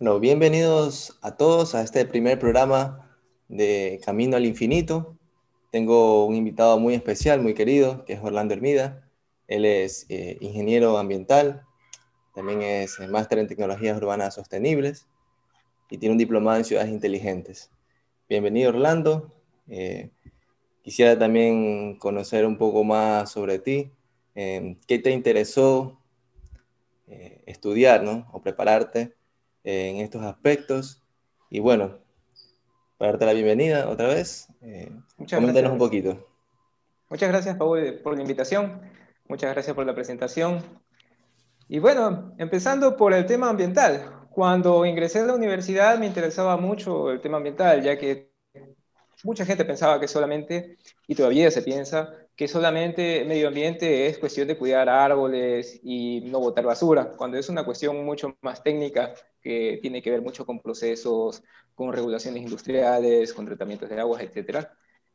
Bueno, bienvenidos a todos a este primer programa de Camino al Infinito. Tengo un invitado muy especial, muy querido, que es Orlando Hermida. Él es eh, ingeniero ambiental, también es máster en tecnologías urbanas sostenibles y tiene un diplomado en ciudades inteligentes. Bienvenido Orlando. Eh, quisiera también conocer un poco más sobre ti. Eh, ¿Qué te interesó estudiar ¿no? o prepararte? En estos aspectos. Y bueno, para darte la bienvenida otra vez, eh, Muchas coméntanos un poquito. Muchas gracias, Paul, por la invitación. Muchas gracias por la presentación. Y bueno, empezando por el tema ambiental. Cuando ingresé a la universidad me interesaba mucho el tema ambiental, ya que mucha gente pensaba que solamente, y todavía se piensa, que solamente medio ambiente es cuestión de cuidar árboles y no botar basura, cuando es una cuestión mucho más técnica que tiene que ver mucho con procesos, con regulaciones industriales, con tratamientos de aguas, etc.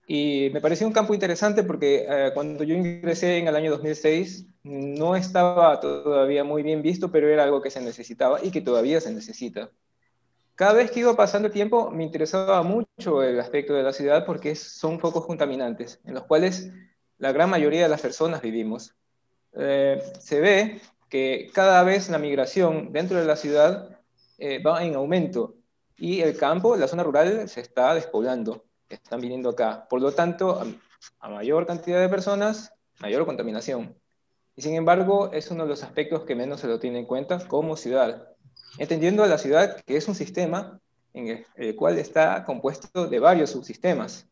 Y me pareció un campo interesante porque eh, cuando yo ingresé en el año 2006 no estaba todavía muy bien visto, pero era algo que se necesitaba y que todavía se necesita. Cada vez que iba pasando el tiempo me interesaba mucho el aspecto de la ciudad porque son focos contaminantes en los cuales la gran mayoría de las personas vivimos. Eh, se ve que cada vez la migración dentro de la ciudad eh, va en aumento y el campo, la zona rural, se está despoblando, están viniendo acá. Por lo tanto, a, mayor cantidad de personas, mayor contaminación. Y sin embargo, es uno de los aspectos que menos se lo tiene en cuenta como ciudad. Entendiendo a la ciudad que es un sistema en el cual está compuesto de varios subsistemas,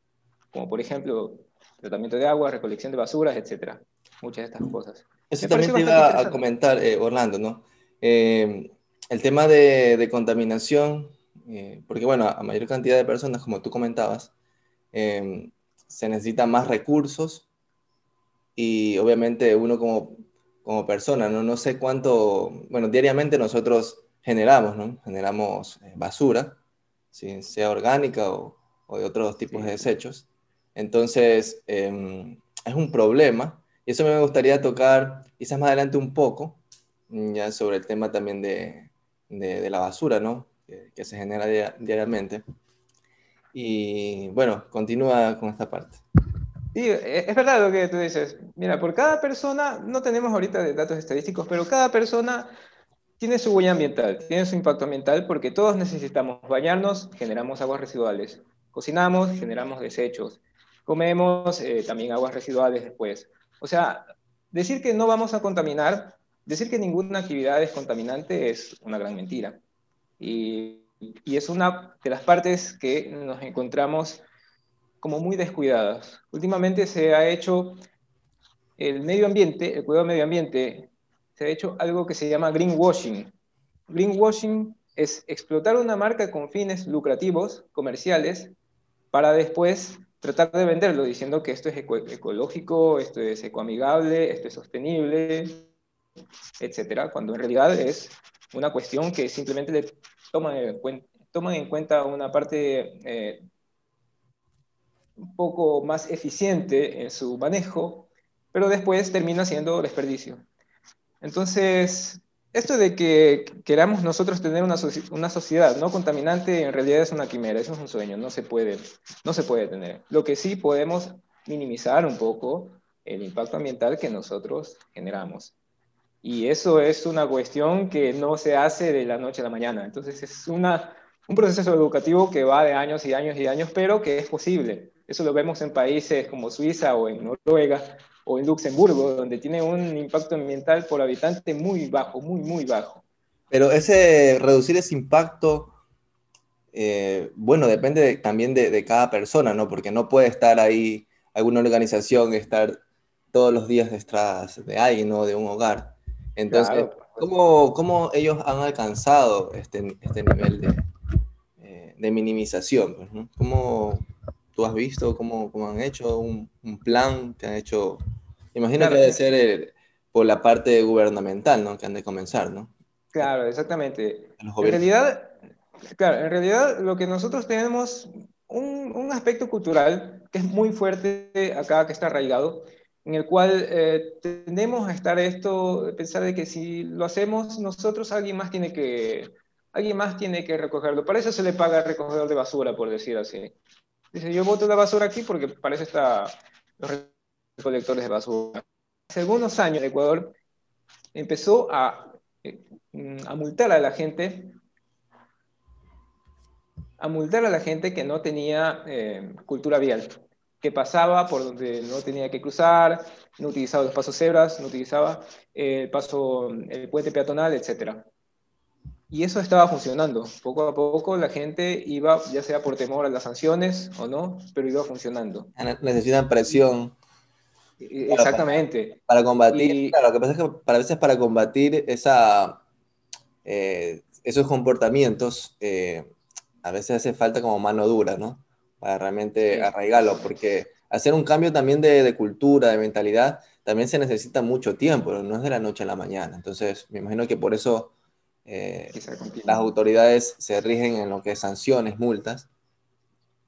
como por ejemplo tratamiento de agua, recolección de basuras, etcétera. Muchas de estas cosas. Eso también te iba a comentar, eh, Orlando, ¿no? Eh, el tema de, contaminación, eh, porque bueno, a mayor cantidad de personas, como tú comentabas, se necesitan más recursos y obviamente uno como, como persona, ¿no? no sé cuánto, bueno, diariamente nosotros generamos, ¿no? Generamos basura, sea orgánica o, o, de otros tipos de desechos. Entonces, em, es un problema. Y eso me gustaría tocar quizás más adelante un poco, mm, ya sobre el tema también de, de, la basura, ¿no? Que, se genera diariamente. Y bueno, continúa con esta parte. Sí, e, es verdad lo que tú dices. Mira, por cada persona, no tenemos ahorita datos estadísticos, pero cada persona tiene su huella ambiental, tiene su impacto ambiental porque todos necesitamos bañarnos, generamos aguas residuales, cocinamos, generamos desechos, comemos eh, también aguas residuales después. O sea, decir que no vamos a contaminar, decir que ninguna actividad es contaminante es una gran mentira. Y, y es una de las partes que nos encontramos como muy descuidadas. Últimamente se ha hecho el medio ambiente, el cuidado del medio ambiente, se ha hecho algo que se llama greenwashing. Greenwashing es explotar una marca con fines lucrativos, comerciales, para después tratar de venderlo diciendo que esto es ecológico, esto es ecoamigable, esto es sostenible, etcétera, cuando en realidad es una cuestión que simplemente le toman en cuenta, toman en cuenta una parte eh, un poco más eficiente en su manejo, pero después termina siendo desperdicio. Entonces, esto de que queramos nosotros tener una, sociedad no contaminante en realidad es una quimera, eso es un sueño, no se, puede, no se puede tener. Lo que sí podemos minimizar un poco el impacto ambiental que nosotros generamos. Y eso es una cuestión que no se hace de la noche a la mañana. Entonces es una, un proceso educativo que va de años y años y años, pero que es posible. Eso lo vemos en países como Suiza o en Noruega, o en Luxemburgo, donde tiene un impacto ambiental por habitante muy bajo, muy, muy bajo. Pero ese, reducir ese impacto, eh, bueno, depende también de, cada persona, ¿no? Porque no puede estar ahí alguna organización, estar todos los días detrás de alguien, ¿no? De un hogar. Entonces, ¿cómo, ¿cómo, ellos han alcanzado este, este nivel de, eh, de minimización? Pues, ¿no? ¿Cómo, tú has visto cómo, cómo han hecho un, un, plan que han hecho? Imagino que debe ser eh, por la parte gubernamental, ¿no? Que han de comenzar, ¿no? Claro, exactamente. En realidad, claro, en realidad lo que nosotros tenemos un, un, aspecto cultural que es muy fuerte acá, que está arraigado, en el cual eh, tendemos a estar esto, pensar de que si lo hacemos nosotros, alguien más tiene que, alguien más tiene que recogerlo. Para eso se le paga al recogedor de basura, por decir así. Dice, yo boto la basura aquí porque para eso están los recolectores de basura. Hace algunos años Ecuador empezó a, eh, a multar a la gente a multar a la gente que no tenía eh, cultura vial, que pasaba por donde no tenía que cruzar, no utilizaba los pasos cebras, no utilizaba el paso, el puente peatonal, etc. Y eso estaba funcionando. Poco a poco la gente iba, ya sea por temor a las sanciones o no, pero iba funcionando. Necesitan presión. Exactamente. Para, combatir, claro, lo que pasa es que para veces para combatir esa, eh, esos comportamientos, eh, a veces hace falta como mano dura, ¿no? Para realmente arraigarlo, porque hacer un cambio también de, cultura, de mentalidad, también se necesita mucho tiempo, no es de la noche a la mañana. Entonces, me imagino que por eso eh, las autoridades se rigen en lo que es sanciones, multas,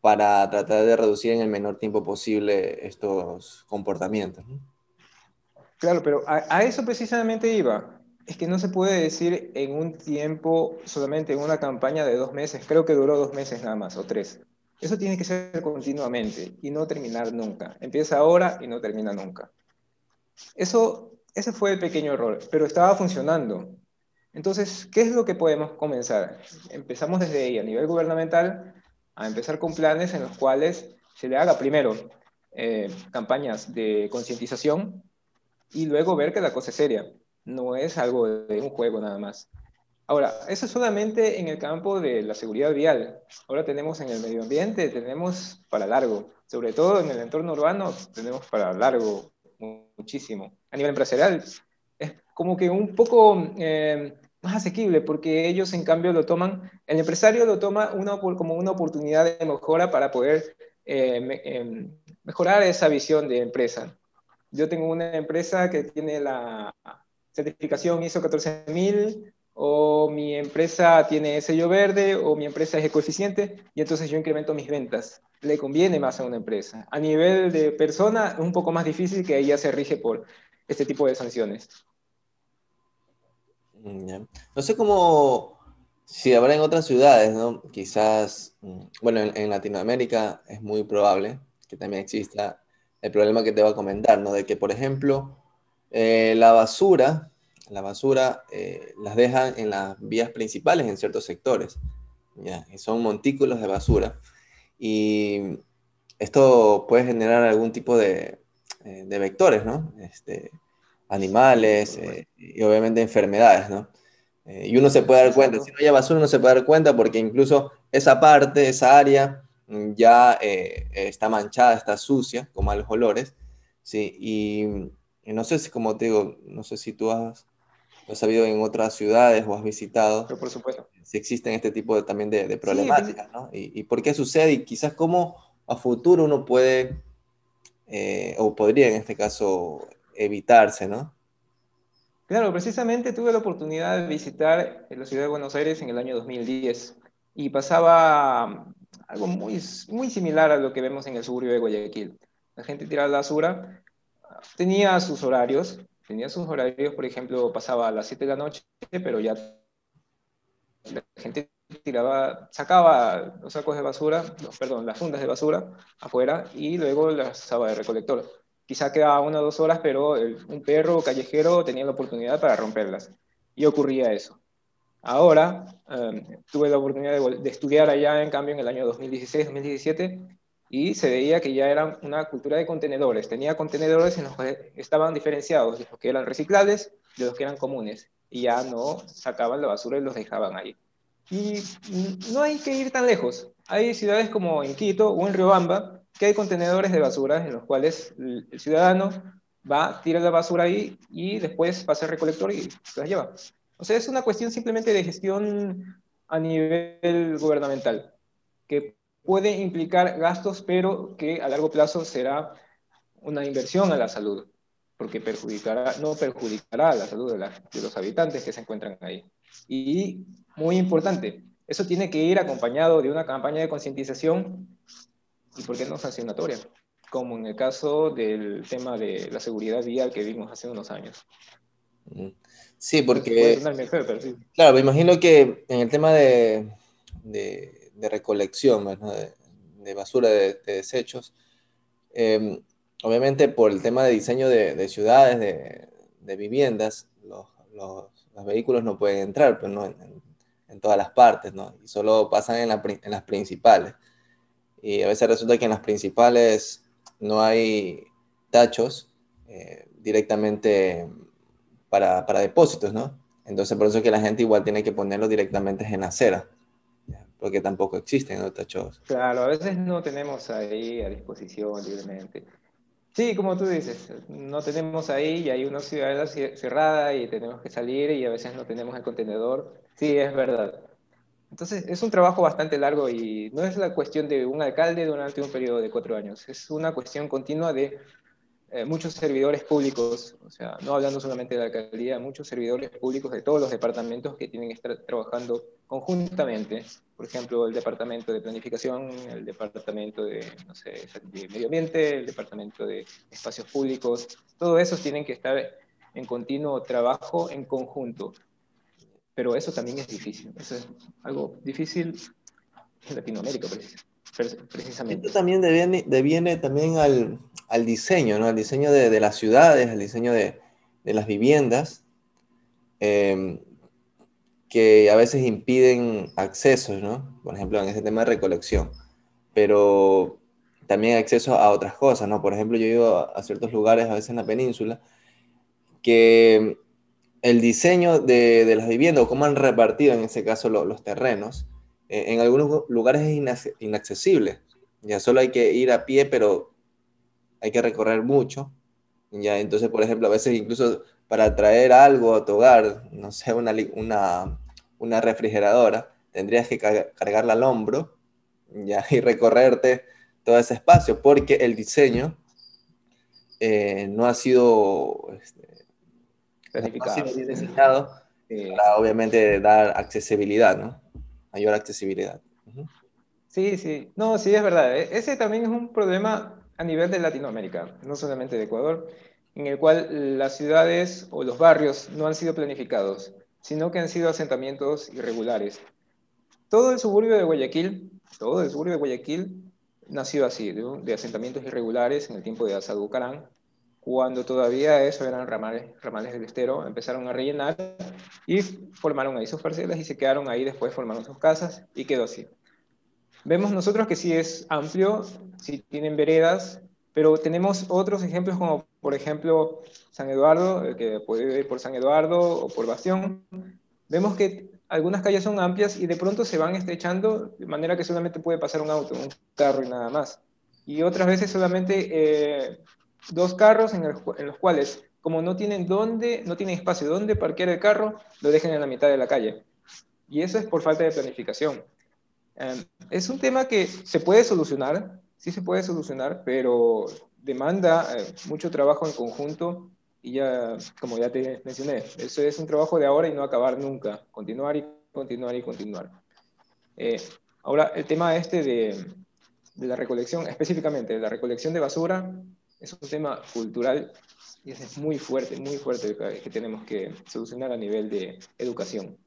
para tratar de reducir en el menor tiempo posible estos comportamientos. Claro, pero a, eso precisamente iba. Es que no se puede decir en un tiempo, solamente en una campaña de dos meses, creo que duró dos meses nada más, o tres. Eso tiene que ser continuamente y no terminar nunca. Empieza ahora y no termina nunca. Eso, ese fue el pequeño error, pero estaba funcionando. Entonces, ¿qué es lo que podemos comenzar? Empezamos desde ahí, a nivel gubernamental, a empezar con planes en los cuales se le haga primero eh, campañas de concientización y luego ver que la cosa es seria no es algo de un juego nada más. Ahora, eso es solamente en el campo de la seguridad vial. Ahora tenemos en el medio ambiente, tenemos para largo. Sobre todo en el entorno urbano, tenemos para largo muchísimo. A nivel empresarial, es como que un poco eh, más asequible, porque ellos en cambio lo toman, el empresario lo toma una, como una oportunidad de mejora para poder eh, em, mejorar esa visión de empresa. Yo tengo una empresa que tiene la certificación ISO 14000, o mi empresa tiene sello verde, o mi empresa es ecoeficiente, y entonces yo incremento mis ventas. Le conviene más a una empresa. A nivel de persona, es un poco más difícil que ella se rige por este tipo de sanciones. Mm, no sé cómo, si habrá en otras ciudades, ¿no? Quizás, mm, bueno, en, Latinoamérica es muy probable que también exista el problema que te voy a comentar, ¿no? De que, por ejemplo, eh, la basura, la basura eh, las dejan en las vías principales en ciertos sectores. ¿ya? son montículos de basura. Y esto puede generar algún tipo de, eh, vectores, ¿no? Este, animales y obviamente enfermedades, ¿no? y uno se puede dar cuenta, si no hay basura uno se puede dar cuenta porque incluso esa parte, esa área mm, ya está manchada, está sucia, con malos olores, ¿sí? Y y no sé si, como te digo, no sé si tú has, has sabido en otras ciudades o has visitado. por supuesto. Si existen este tipo de, también de, problemáticas, ¿no? Y, por qué sucede y quizás cómo a futuro uno puede, eh, o podría en este caso, evitarse, ¿no? Claro, precisamente tuve la oportunidad de visitar la ciudad de Buenos Aires en el año 2010 y pasaba algo muy, muy similar a lo que vemos en el suburbio de Guayaquil. La gente tiraba la basura tenía sus horarios, tenía sus horarios, por ejemplo, pasaba a las 7 de la noche, pero ya la gente tiraba, sacaba los sacos de basura, perdón, las fundas de basura afuera y luego las usaba de recolector. Quizá quedaba una o dos horas, pero un perro callejero tenía la oportunidad para romperlas. Y ocurría eso. Ahora, em, tuve la oportunidad de, de, estudiar allá, en cambio, en el año 2016-2017, y se veía que ya era una cultura de contenedores. Tenía contenedores en los que estaban diferenciados de los que eran reciclables de los que eran comunes y ya no sacaban la basura y los dejaban ahí. Y no hay que ir tan lejos. Hay ciudades como en Quito o en Riobamba que hay contenedores de basura en los cuales el ciudadano va, tira la basura ahí y después pasa el recolector y se la lleva. O sea, es una cuestión simplemente de gestión a nivel gubernamental, que puede implicar gastos, pero que a largo plazo será una inversión a la salud, porque perjudicará, no perjudicará a la salud de, los habitantes que se encuentran ahí. Y muy importante, eso tiene que ir acompañado de una campaña de concientización y, ¿por qué no, sancionatoria? Como en el caso del tema de la seguridad vial que vimos hace unos años. Sí, porque... Claro, me imagino que en el tema de, de, recolección, de, basura, de, desechos, em, obviamente por el tema de diseño de, ciudades, de, viviendas, los, los, vehículos no pueden entrar, pero no en, en, todas las partes, ¿no? Y solo pasan en, en las principales. Y a veces resulta que en las principales no hay tachos eh, directamente para, para, depósitos, ¿no? Entonces por eso es que la gente igual tiene que ponerlo directamente en acera, porque tampoco existen los tachos. Claro, a veces no tenemos ahí a disposición libremente. Sí, como tú dices, no tenemos ahí y hay una ciudad cerrada y tenemos que salir y a veces no tenemos el contenedor. Sí, es verdad. Entonces, es un trabajo bastante largo y no es la cuestión de un alcalde durante un periodo de cuatro años, es una cuestión continua de eh, muchos servidores públicos, o sea, no hablando solamente de la alcaldía, muchos servidores públicos de todos los departamentos que tienen que estar trabajando conjuntamente. Por ejemplo, el departamento de planificación, el departamento de, no sé, de medio ambiente, el departamento de espacios públicos, todos esos tienen que estar en continuo trabajo en conjunto. Pero eso también es difícil, eso es algo difícil en Latinoamérica precisamente. Esto también deviene, también al, al, diseño, ¿no? Al diseño de, de, las ciudades, al diseño de, de las viviendas, em, que a veces impiden accesos, ¿no? Por ejemplo, en ese tema de recolección, pero también acceso a otras cosas, ¿no? Por ejemplo, yo he ido a, ciertos lugares, a veces en la península, que el diseño de, de las viviendas, o cómo han repartido en ese caso los terrenos, eh, en algunos lugares es inaccesible. Ya solo hay que ir a pie, pero hay que recorrer mucho. Ya, entonces, por ejemplo, a veces incluso para traer algo a tu hogar, no sé, una, una, una refrigeradora, tendrías que cargarla al hombro ya, y recorrerte todo ese espacio, porque el diseño eh, no ha sido, diseñado eh, para obviamente dar accesibilidad, ¿no? mayor accesibilidad. Sí, sí, no, sí, es verdad. E-, ese también es un problema a nivel de Latinoamérica, no solamente de Ecuador, en el cual las ciudades o los barrios no han sido planificados, sino que han sido asentamientos irregulares. Todo el suburbio de Guayaquil, todo el suburbio de Guayaquil nació así, de, asentamientos irregulares en el tiempo de Asad Bucarán, cuando todavía eso eran ramales, ramales del estero, empezaron a rellenar y formaron ahí sus parcelas y se quedaron ahí, después formaron sus casas y quedó así. Vemos nosotros que sí es amplio, sí tienen veredas, pero tenemos otros ejemplos como por ejemplo San Eduardo, que puede ir por San Eduardo o por Bastión. Vemos que algunas calles son amplias y de pronto se van estrechando de manera que solamente puede pasar un auto, un carro y nada más. Y otras veces solamente eh, dos carros en, los cuales, como no tienen dónde, no tienen espacio donde parquear el carro, lo dejan en la mitad de la calle. Y eso es por falta de planificación. Em, es un tema que se puede solucionar, sí se puede solucionar, pero demanda eh, mucho trabajo en conjunto y ya, como ya te mencioné, eso es un trabajo de ahora y no acabar nunca, continuar y continuar y continuar. Eh, ahora, el tema este de, de la recolección, específicamente de la recolección de basura, es un tema cultural y es muy fuerte, muy fuerte que tenemos que solucionar a nivel de educación.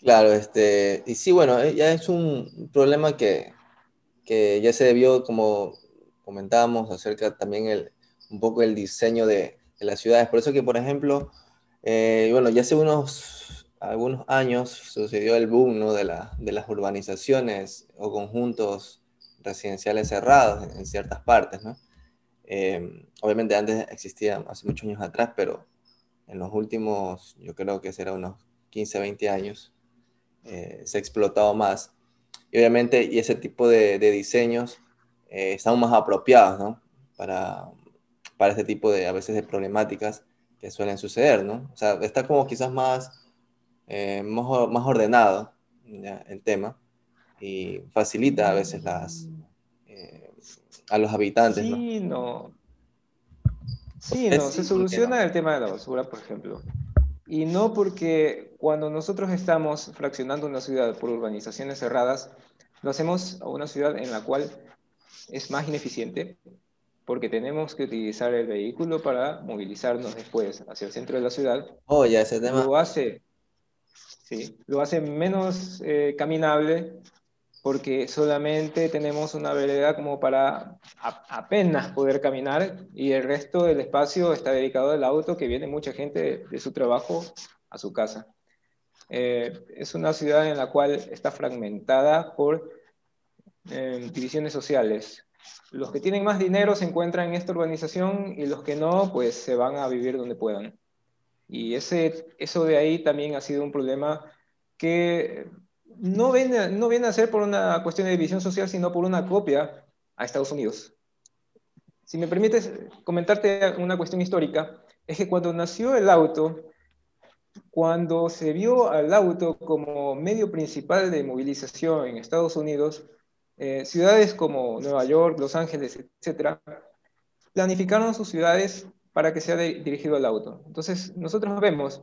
Claro, este, y sí, bueno, eh, ya es un problema que, que ya se debió, como comentábamos, acerca también el, un poco el diseño de, de las ciudades. Por eso que, por ejemplo, eh, bueno, ya hace unos algunos años sucedió el boom ¿no? de, la, de las urbanizaciones o conjuntos residenciales cerrados en, en ciertas partes, ¿no? Em, obviamente antes existía hace muchos años atrás, pero en los últimos, yo creo que será unos 15, 20 años, eh, se ha explotado más. Y obviamente, y ese tipo de, diseños eh, están más apropiados, ¿no? Para, para este tipo de, a veces, de problemáticas que suelen suceder, ¿no? O sea, está como quizás más, eh, más, más, ordenado el tema y facilita a veces las, a los habitantes. Sí, no. Sí, no, se soluciona el tema de la basura, por ejemplo. Y no porque cuando nosotros estamos fraccionando una ciudad por urbanizaciones cerradas, lo hacemos a una ciudad en la cual es más ineficiente, porque tenemos que utilizar el vehículo para movilizarnos después hacia el centro de la ciudad. Oh, ya ese tema. Lo hace, sí, lo hace menos eh, caminable porque solamente tenemos una vereda como para apenas poder caminar y el resto del espacio está dedicado al auto que viene mucha gente de, su trabajo a su casa. Eh, es una ciudad en la cual está fragmentada por eh, divisiones sociales. Los que tienen más dinero se encuentran en esta urbanización y los que no, pues se van a vivir donde puedan. Y ese, eso de ahí también ha sido un problema que no viene, no viene a ser por una cuestión de división social, sino por una copia a Estados Unidos. Si me permites comentarte una cuestión histórica, es que cuando nació el auto, cuando se vio al auto como medio principal de movilización en Estados Unidos, eh, ciudades como Nueva York, Los Ángeles, etcétera, planificaron sus ciudades para que sea dirigido al auto. Entonces, nosotros vemos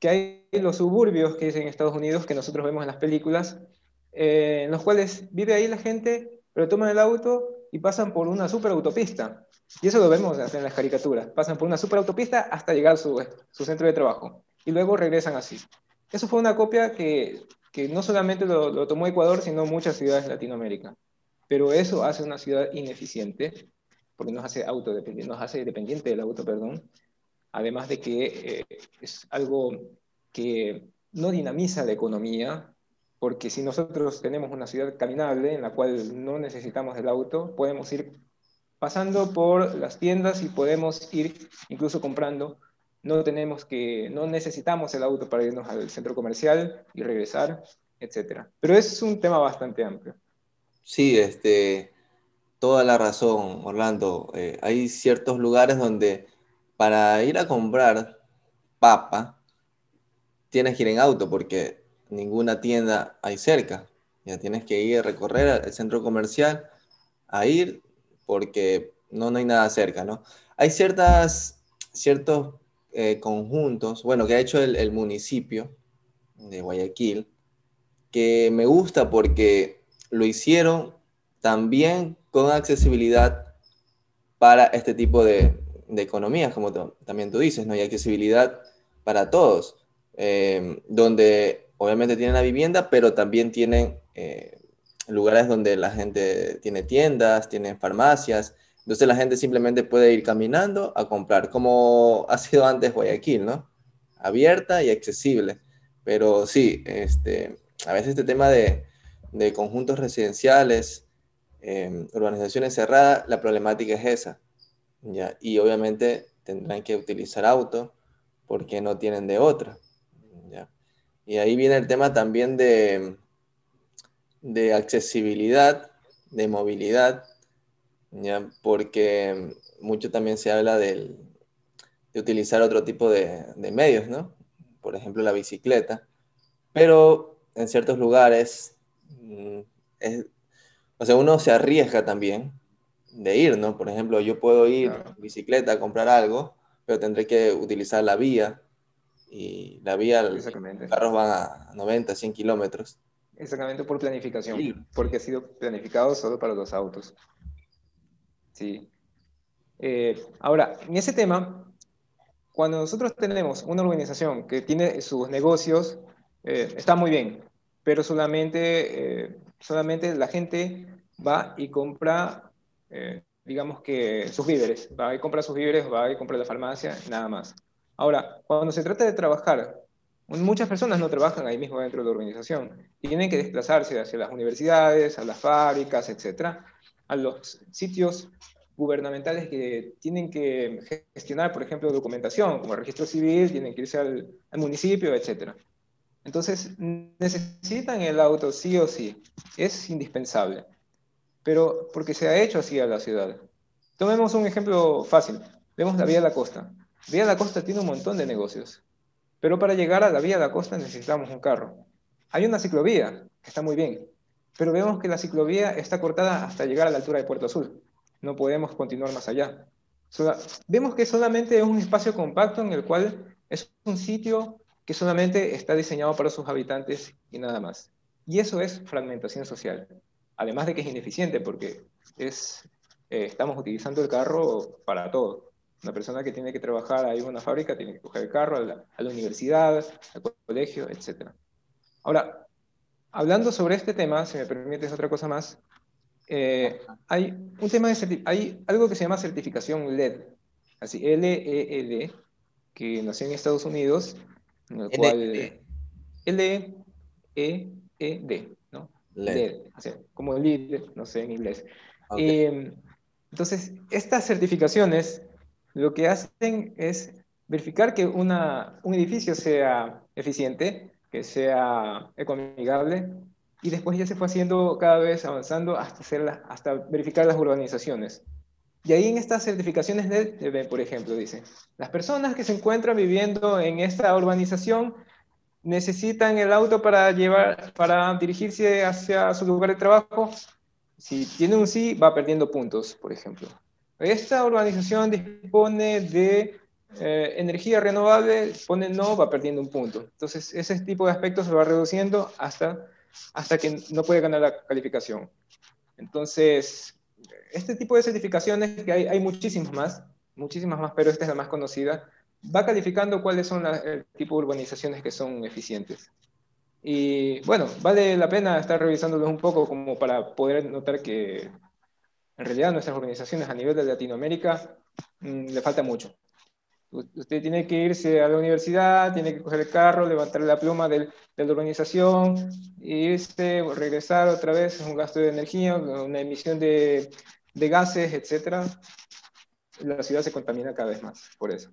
que hay los suburbios que es en Estados Unidos, que nosotros vemos en las películas, eh, en los cuales vive ahí la gente, pero toman el auto y pasan por una superautopista. Y eso lo vemos en las caricaturas. Pasan por una superautopista hasta llegar a su, su centro de trabajo. Y luego regresan así. Eso fue una copia que, que no solamente lo, tomó Ecuador, sino muchas ciudades de Latinoamérica. Pero eso hace una ciudad ineficiente, porque nos hace, autodependiente, nos hace dependiente del auto, perdón, además de que eh, es algo que no dinamiza la economía, porque si nosotros tenemos una ciudad caminable en la cual no necesitamos el auto, podemos ir pasando por las tiendas y podemos ir incluso comprando. No tenemos que, no necesitamos el auto para irnos al centro comercial y regresar, etc. Pero es un tema bastante amplio. Sí, este, toda la razón, Orlando. Eh, hay ciertos lugares donde para ir a comprar papa, tienes que ir en auto porque ninguna tienda hay cerca. Ya tienes que ir a recorrer al centro comercial a ir porque no, no hay nada cerca, ¿no? Hay ciertas, ciertos eh, conjuntos, bueno, que ha hecho el, el municipio de Guayaquil, que me gusta porque lo hicieron también con accesibilidad para este tipo de, de economías, como también tú dices, ¿no? hay accesibilidad para todos, eh, donde obviamente tienen la vivienda, pero también tienen eh, lugares donde la gente tiene tiendas, tiene farmacias, entonces la gente simplemente puede ir caminando a comprar, como ha sido antes Guayaquil, ¿no? Abierta y accesible. Pero sí, este, a veces este tema de, de conjuntos residenciales, eh, urbanizaciones cerradas, la problemática es esa ¿ya? Y obviamente tendrán que utilizar auto porque no tienen de otra, ¿ya? Y ahí viene el tema también de, de accesibilidad, de movilidad, ¿ya? Porque mucho también se habla de utilizar otro tipo de, medios, ¿no? Por ejemplo, la bicicleta, pero en ciertos lugares, mm, o sea, uno se arriesga también de ir, ¿no? Por ejemplo, yo puedo ir en bicicleta a comprar algo, pero tendré que utilizar la vía y la vía, los carros van a 90, 100 kilómetros. Exactamente por planificación, porque ha sido planificado solo para los autos. Sí. Eh, ahora, en ese tema, cuando nosotros tenemos una organización que tiene sus negocios, eh, está muy bien, pero solamente, eh, solamente la gente va y compra eh, digamos que sus víveres, va y compra sus víveres, va y compra la farmacia, nada más. Ahora, cuando se trata de trabajar, muchas personas no trabajan ahí mismo dentro de la organización, tienen que desplazarse hacia las universidades, a las fábricas, etcétera, a los sitios gubernamentales que tienen que gestionar, por ejemplo, documentación, como el registro civil, tienen que irse al, al municipio, etcétera. Entonces, necesitan el auto sí o sí, es indispensable pero porque se ha hecho así a la ciudad. Tomemos un ejemplo fácil. Vemos la Vía de la Costa. Vía de la Costa tiene un montón de negocios, pero para llegar a la Vía de la Costa necesitamos un carro. Hay una ciclovía, está muy bien, pero vemos que la ciclovía está cortada hasta llegar a la altura de Puerto Azul. No podemos continuar más allá. vemos que solamente es un espacio compacto en el cual es un sitio que solamente está diseñado para sus habitantes y nada más. Y eso es fragmentación social además de que es ineficiente porque es eh, estamos utilizando el carro para todo. Una persona que tiene que trabajar ahí en una fábrica tiene que coger el carro a la, a la universidad, al colegio, etc. Ahora, hablando sobre este tema, si me permites otra cosa más, eh, hay un tema de hay algo que se llama certificación LED, así L-E-E-D, que nació en Estados Unidos, en el cual L-E-E-D, ¿no? LED, como LED, no sé en inglés. Em, entonces, estas certificaciones lo que hacen es verificar que una, un edificio sea eficiente, que sea ecoamigable, y después ya se fue haciendo cada vez avanzando hasta, hacer hasta verificar las urbanizaciones. Y ahí en estas certificaciones de, por ejemplo, dice, las personas que se encuentran viviendo en esta urbanización necesitan el auto para, llevar, para dirigirse hacia su lugar de trabajo. Si tiene un sí, va perdiendo puntos, por ejemplo. Esta urbanización dispone de eh, energía renovable, pone no, va perdiendo un punto. Entonces, ese tipo de aspectos se va reduciendo hasta hasta que no puede ganar la calificación. Entonces, este tipo de certificaciones, que hay, hay muchísimas más, muchísimas más, pero esta es la más conocida, va calificando cuáles son el tipo de urbanizaciones que son eficientes. Y bueno, vale la pena estar revisándolos un poco como para poder notar que en realidad nuestras organizaciones a nivel de Latinoamérica mm, le falta mucho. Usted tiene que irse a la universidad, tiene que coger el carro, levantar la pluma de la organización, irse, regresar otra vez, es un gasto de energía, una emisión de, de gases, etc. La ciudad se contamina cada vez más por eso.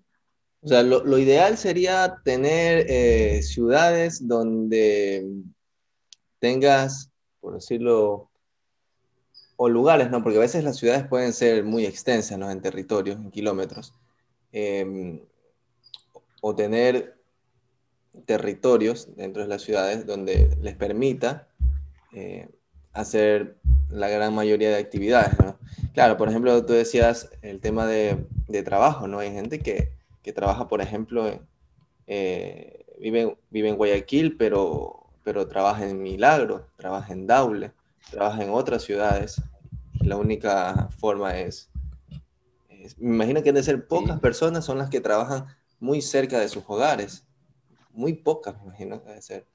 O sea, lo, lo ideal sería tener eh, ciudades donde tengas, por decirlo, o lugares, ¿no? Porque a veces las ciudades pueden ser muy extensas, ¿no? En territorios, en kilómetros Em, o tener territorios dentro de las ciudades donde les permita eh, hacer la gran mayoría de actividades. Claro, por ejemplo, tú decías el tema de, trabajo, ¿no? Hay gente que, trabaja, por ejemplo, eh, vive, vive, en Guayaquil, pero, pero trabaja en Milagro, trabaja en Daule, trabaja en otras ciudades. Y la única forma es me imagino que han de ser pocas personas son las que trabajan muy cerca de sus hogares. Muy pocas, me imagino que debe ser.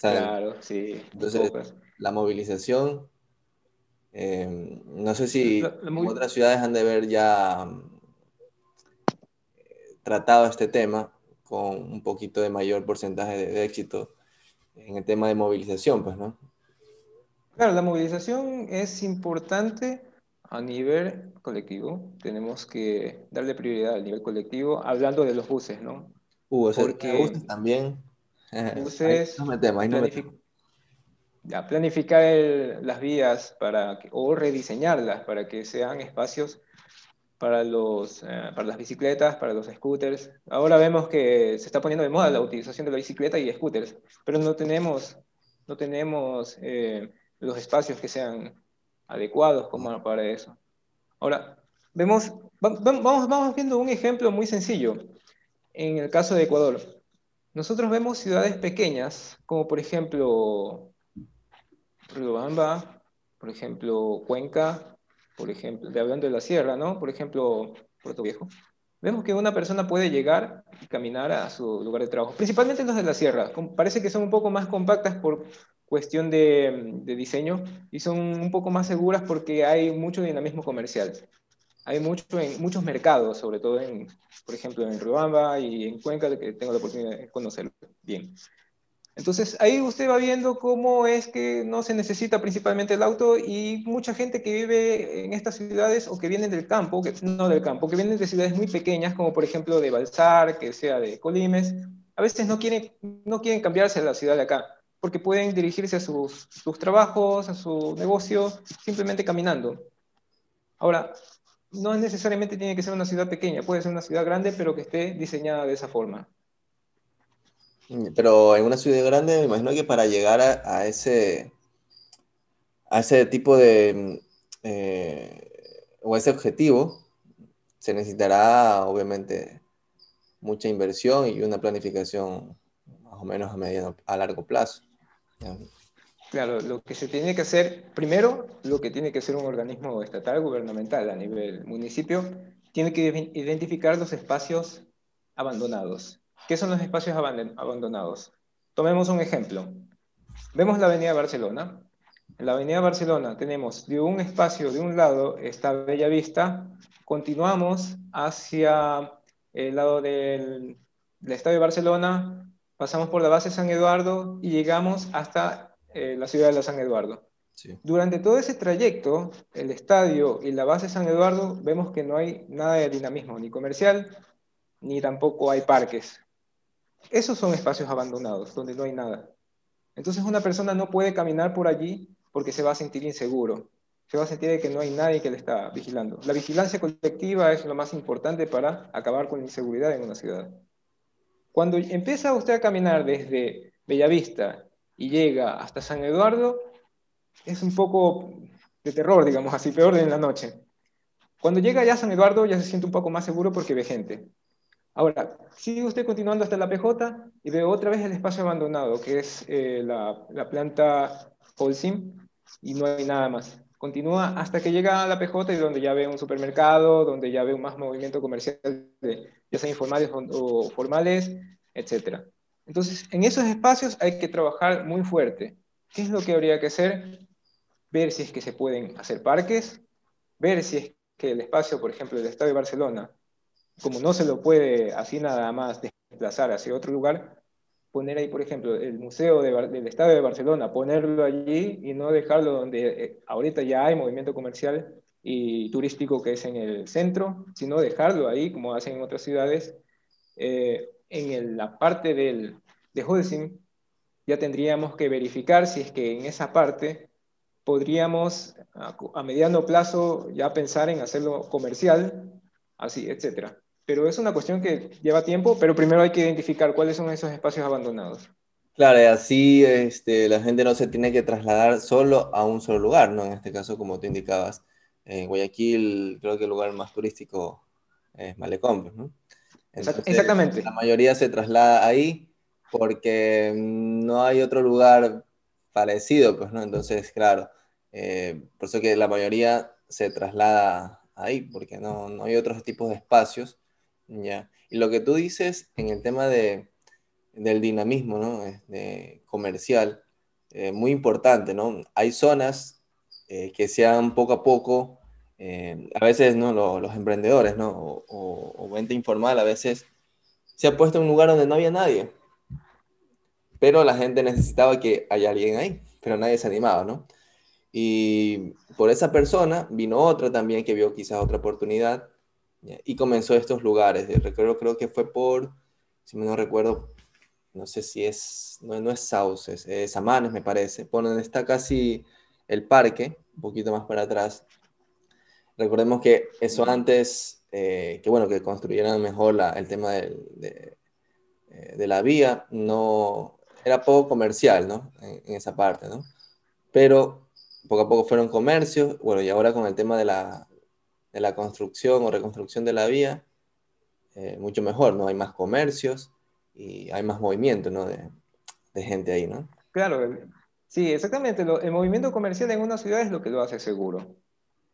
claro, sí. Entonces, la movilización, em, no sé si otras ciudades han de haber ya eh, tratado este tema con un poquito de mayor porcentaje de, éxito en el tema de movilización, pues, ¿no? Claro, la movilización es importante a nivel colectivo, tenemos que darle prioridad al nivel colectivo, hablando de los buses, ¿no? Uh, Porque buses también. Buses, Ya, planificar las vías para o rediseñarlas para que sean espacios para, los, eh, para las bicicletas, para los scooters. Ahora vemos que se está poniendo de moda la utilización de la bicicleta y scooters, pero no tenemos, no tenemos eh, los espacios que sean adecuados como para eso. Ahora, vemos, vamos, vamos viendo un ejemplo muy sencillo. En el caso de Ecuador, nosotros vemos ciudades pequeñas, como por ejemplo Riobamba, por ejemplo Cuenca, por ejemplo, de hablando de la sierra, ¿no? Por ejemplo, Puerto Viejo. Vemos que una persona puede llegar y caminar a su lugar de trabajo, principalmente los de la sierra. Parece que son un poco más compactas por, cuestión de, diseño y son un poco más seguras porque hay mucho dinamismo comercial. Hay mucho en muchos mercados, sobre todo en, por ejemplo, en Riobamba y en Cuenca, que tengo la oportunidad de conocerlo bien. Entonces ahí usted va viendo cómo es que no se necesita principalmente el auto y mucha gente que vive en estas ciudades o que vienen del campo, que, no del campo, que vienen de ciudades muy pequeñas, como por ejemplo de Balsar, que sea de Colimes, a veces no quieren, no quieren cambiarse a la ciudad de acá porque pueden dirigirse a sus, sus trabajos, a su negocio, simplemente caminando. Ahora, no necesariamente tiene que ser una ciudad pequeña, puede ser una ciudad grande, pero que esté diseñada de esa forma. Pero en una ciudad grande, me imagino que para llegar a, ese, a ese tipo de, eh, o ese objetivo, se necesitará obviamente mucha inversión y una planificación más o menos a mediano, a largo plazo. Claro, lo que se tiene que hacer, primero, lo que tiene que hacer un organismo estatal, gubernamental a nivel municipio, tiene que identificar los espacios abandonados. ¿Qué son los espacios abandonados? Tomemos un ejemplo. Vemos la avenida Barcelona. En la avenida Barcelona tenemos de un espacio, de un lado está Bella Vista, continuamos hacia el lado del, del Estadio de Barcelona, pasamos por la base San Eduardo y llegamos hasta eh, la ciudad de la San Eduardo. Durante todo ese trayecto, el estadio y la base San Eduardo, vemos que no hay nada de dinamismo, ni comercial, ni tampoco hay parques. Esos son espacios abandonados, donde no hay nada. Entonces una persona no puede caminar por allí porque se va a sentir inseguro, se va a sentir que no hay nadie que le está vigilando. La vigilancia colectiva es lo más importante para acabar con la inseguridad en una ciudad. Cuando empieza usted a caminar desde Bellavista y llega hasta San Eduardo, es un poco de terror, digamos así, peor de en la noche. Cuando llega ya a San Eduardo ya se siente un poco más seguro porque ve gente. Ahora, sigue usted continuando hasta la PJ y ve otra vez el espacio abandonado, que es eh, la, la, planta Holcim, y no hay nada más. Continúa hasta que llega a la PJ y donde ya ve un supermercado, donde ya ve un más movimiento comercial, de, ya sea informales o, o formales, etc. Entonces, en esos espacios hay que trabajar muy fuerte. ¿Qué es lo que habría que hacer? Ver si es que se pueden hacer parques, ver si es que el espacio, por ejemplo, del Estadio de Barcelona, como no se lo puede así nada más desplazar hacia otro lugar, poner ahí, por ejemplo, el Museo del Estadio de Barcelona, ponerlo allí y no dejarlo donde eh, ahorita ya hay movimiento comercial y turístico que es en el centro, sino dejarlo ahí, como hacen en otras ciudades, eh, en la parte del, de Holcim, ya tendríamos que verificar si es que en esa parte podríamos a, mediano plazo ya pensar en hacerlo comercial, así, etcétera. Pero es una cuestión que lleva tiempo, pero primero hay que identificar cuáles son esos espacios abandonados. Claro, y así este, la gente no se tiene que trasladar solo a un solo lugar, ¿no? En este caso, como tú indicabas, en Guayaquil creo que el lugar más turístico es Malecón, ¿no? Exactamente. La mayoría se traslada ahí porque no hay otro lugar parecido, pues, ¿no? Entonces, claro, eh, por eso que la mayoría se traslada ahí, porque no, no hay otros tipos de espacios, Y lo que tú dices en el tema de, del dinamismo, ¿no? De comercial, eh, muy importante, ¿no? Hay zonas eh, que sean poco a poco eh, a veces ¿no? los, emprendedores ¿no? o, o, informal a veces se ha puesto en un lugar donde no había nadie, pero la gente necesitaba que haya alguien ahí, pero nadie se animaba, ¿no? Y por esa persona vino otra también que vio quizás otra oportunidad y comenzó estos lugares. Recuerdo, creo que fue por, si no recuerdo, no sé si es, no, es Sauces, es Amanes me parece, por donde está casi el parque, un poquito más para atrás, Recordemos que eso antes, eh, que bueno, que construyeran mejor el tema de, eh, de, la vía, no, era poco comercial, ¿no? En, esa parte, ¿no? Pero poco a poco fueron comercios, bueno, y ahora con el tema de la, de la construcción o reconstrucción de la vía, eh, mucho mejor, ¿no? Hay más comercios y hay más movimiento, ¿no? De, de gente ahí, ¿no? Claro, sí, exactamente. el movimiento comercial en una ciudad es lo que lo hace seguro.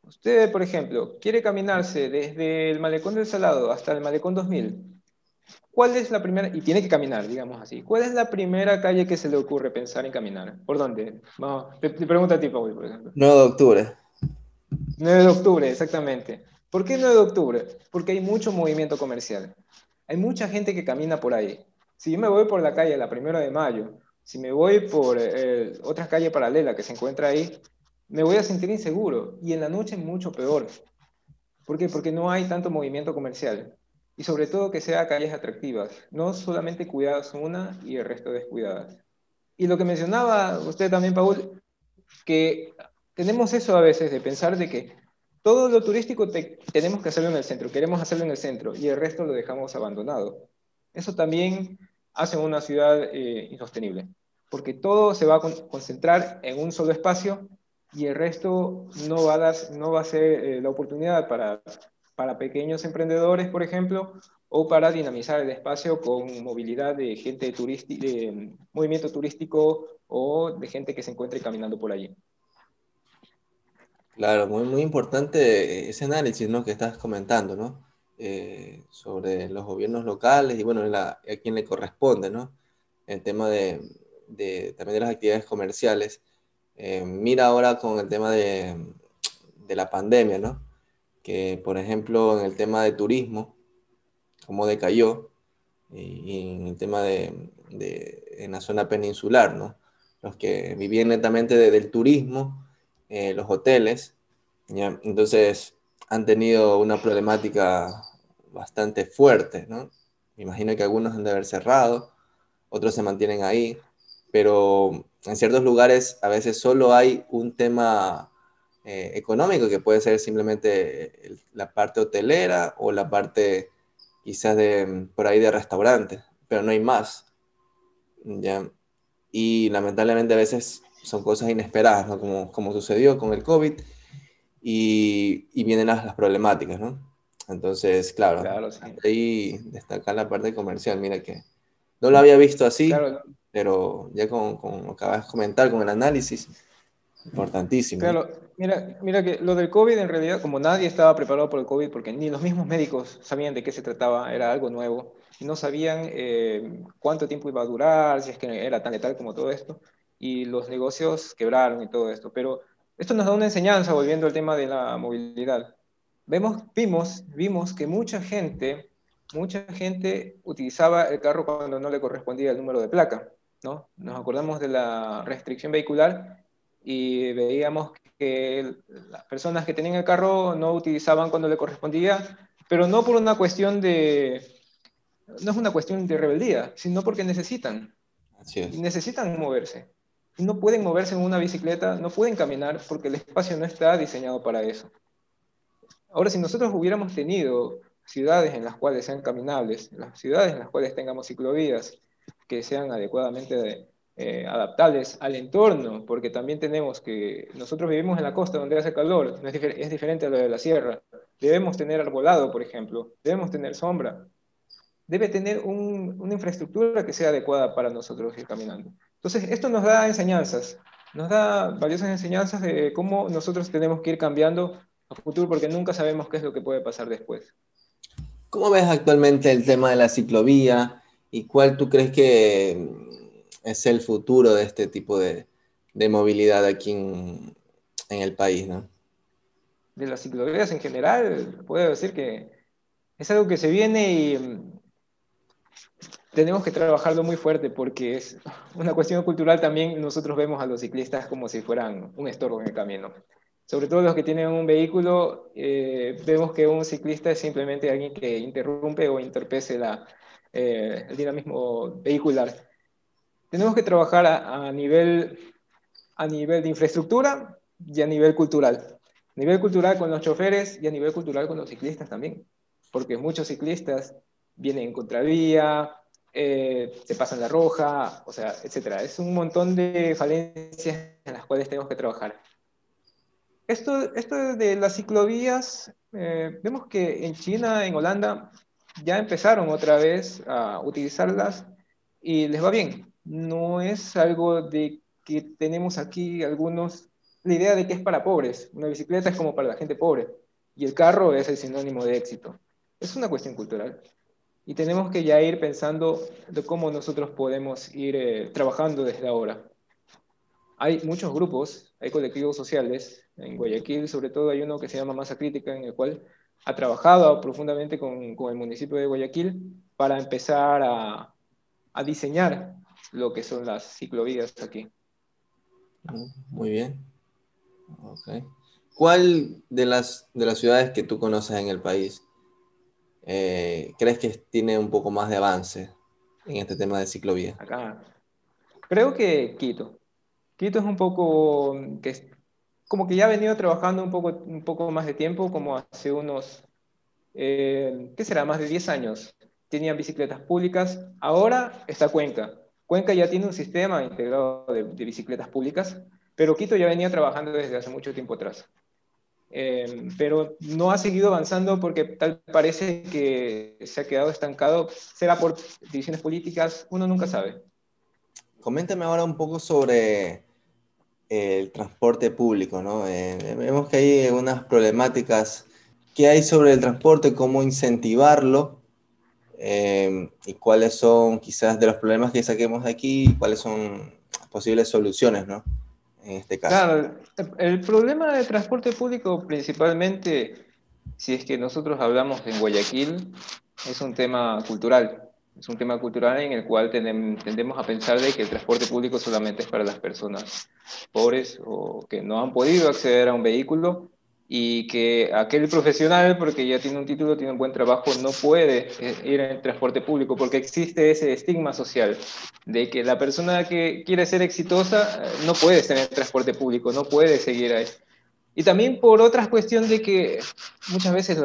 Usted, por ejemplo, quiere caminarse desde el Malecón del Salado hasta el Malecón 2000. ¿Cuál es la primera, y tiene que caminar, digamos así, cuál es la primera calle que se le ocurre pensar en caminar? ¿Por dónde? Vamos, te, pregunto a ti, Paul, por ejemplo. 9 de octubre. 9 de octubre, exactamente. ¿Por qué 9 de octubre? Porque hay mucho movimiento comercial. Hay mucha gente que camina por ahí. Si yo me voy por la calle la primera de mayo, si me voy por eh, otra calle paralela que se encuentra ahí, me voy a sentir inseguro y en la noche mucho peor. ¿Por qué? Porque no hay tanto movimiento comercial y sobre todo que sea calles atractivas, no solamente cuidadas una y el resto descuidadas. Y lo que mencionaba usted también, Paul, que tenemos eso a veces de pensar de que todo lo turístico tenemos que hacerlo en el centro, queremos hacerlo en el centro y el resto lo dejamos abandonado. Eso también hace una ciudad eh, insostenible, porque todo se va a concentrar en un solo espacio y el resto no va a, dar, no va a ser eh, la oportunidad para, para pequeños emprendedores, por ejemplo, o para dinamizar el espacio con movilidad de gente turística, de movimiento turístico o de gente que se encuentre caminando por allí. Claro, muy, muy importante ese análisis ¿no? que estás comentando, ¿no? Eh, sobre los gobiernos locales y bueno, a quién le corresponde, ¿no? El tema de, también de las actividades comerciales. Eh, mira ahora con el tema de, de, la pandemia, ¿no? Que por ejemplo en el tema de turismo, cómo decayó, y, en el tema de, en la zona peninsular, ¿no? Los que vivían netamente del turismo, eh, los hoteles, entonces han tenido una problemática bastante fuerte, ¿no? Me imagino que algunos han de haber cerrado, otros se mantienen ahí, pero en ciertos lugares a veces solo hay un tema eh, económico que puede ser simplemente la parte hotelera o la parte quizás de por ahí de restaurantes, pero no hay más. ¿ya? Y lamentablemente a veces son cosas inesperadas, ¿no? Como, como sucedió con el COVID y, y vienen las, las, problemáticas, ¿no? Entonces, claro, ahí destacar la parte comercial, mira que no lo había visto así, pero ya como, como acabas de comentar con el análisis, importantísimo. Claro, mira, mira que lo del COVID en realidad, como nadie estaba preparado por el COVID, porque ni los mismos médicos sabían de qué se trataba, era algo nuevo, y no sabían eh, cuánto tiempo iba a durar, si es que era tan letal como todo esto, y los negocios quebraron y todo esto. Pero esto nos da una enseñanza, volviendo al tema de la movilidad. Vemos, vimos, vimos que mucha gente, mucha gente utilizaba el carro cuando no le correspondía el número de placa, ¿no? Nos acordamos de la restricción vehicular y veíamos que las personas que tenían el carro no utilizaban cuando le correspondía, pero no por una cuestión de, no es una cuestión de rebeldía, sino porque necesitan. Necesitan moverse. No pueden moverse en una bicicleta, no pueden caminar porque el espacio no está diseñado para eso. Ahora, si nosotros hubiéramos tenido ciudades en las cuales sean caminables, las ciudades en las cuales tengamos ciclovías que sean adecuadamente eh, adaptables al entorno, porque también tenemos que, nosotros vivimos en la costa donde hace calor, es, diferente a lo de la sierra, debemos tener arbolado, por ejemplo, debemos tener sombra, debe tener una infraestructura que sea adecuada para nosotros ir caminando. Entonces, esto nos da enseñanzas, nos da valiosas enseñanzas de cómo nosotros tenemos que ir cambiando a futuro, porque nunca sabemos qué es lo que puede pasar después. ¿Cómo ves actualmente el tema de la ciclovía y cuál tú crees que es el futuro de este tipo de, movilidad aquí en, el país, ¿no? De las ciclovías en general, puedo decir que es algo que se viene y tenemos que trabajarlo muy fuerte porque es una cuestión cultural también. Nosotros vemos a los ciclistas como si fueran un estorbo en el camino. Sobre todo los que tienen un vehículo, eh, vemos que un ciclista es simplemente alguien que interrumpe o interpese la, eh, el dinamismo vehicular tenemos que trabajar a, nivel, a nivel de infraestructura y a nivel cultural. A nivel cultural con los choferes y a nivel cultural con los ciclistas también, porque muchos ciclistas vienen en contravía, eh, pasan la roja, o sea, etc. Es un montón de falencias en las cuales tenemos que trabajar. Esto, esto de las ciclovías, eh, vemos que en China, en Holanda, ya empezaron otra vez a utilizarlas y les va bien no es algo de que tenemos aquí algunos, la idea de que es para pobres. Una bicicleta es como para la gente pobre y el carro es el sinónimo de éxito. Es una cuestión cultural. Y tenemos que ya ir pensando de cómo nosotros podemos ir eh, trabajando desde ahora. Hay muchos grupos, hay colectivos sociales. En Guayaquil, sobre todo, hay uno que se llama Masa Crítica, en el cual ha trabajado profundamente con, con el municipio de Guayaquil para empezar a, a diseñar lo que son las ciclovías aquí. Muy bien. ¿Cuál de las, de las ciudades que tú conoces en el país eh, crees que tiene un poco más de avance en este tema de ciclovía? Acá. Creo que Quito. Quito es un poco que como que ya ha venido trabajando un poco, un poco más de tiempo, como hace unos, eh, ¿qué será? Más de 10 años. Tenían bicicletas públicas. Ahora está Cuenca. Cuenca ya tiene un sistema integrado de, bicicletas públicas, pero Quito ya venía trabajando desde hace mucho tiempo atrás. Eh, pero no ha seguido avanzando porque tal parece que se ha quedado estancado. Será por divisiones políticas, uno nunca sabe. Coméntame ahora un poco sobre el transporte público, ¿no? Eh, vemos que hay unas problemáticas ¿Qué hay sobre el transporte? ¿Cómo incentivarlo? Eh, ¿Y cuáles son quizás de los problemas que saquemos de aquí? ¿Cuáles son posibles soluciones, ¿no? En este caso. Claro, el problema del transporte público principalmente, si es que nosotros hablamos en Guayaquil, es un tema cultural. Es un tema cultural en el cual tendemos a pensar de que el transporte público solamente es para las personas pobres o que no han podido acceder a un vehículo y que aquel profesional, porque ya tiene un título, tiene un buen trabajo, no puede eh, ir en el transporte público, porque existe ese estigma social de que la persona que quiere ser exitosa eh, no puede estar en el transporte público, no puede seguir ahí. Y también por otra cuestión de que muchas veces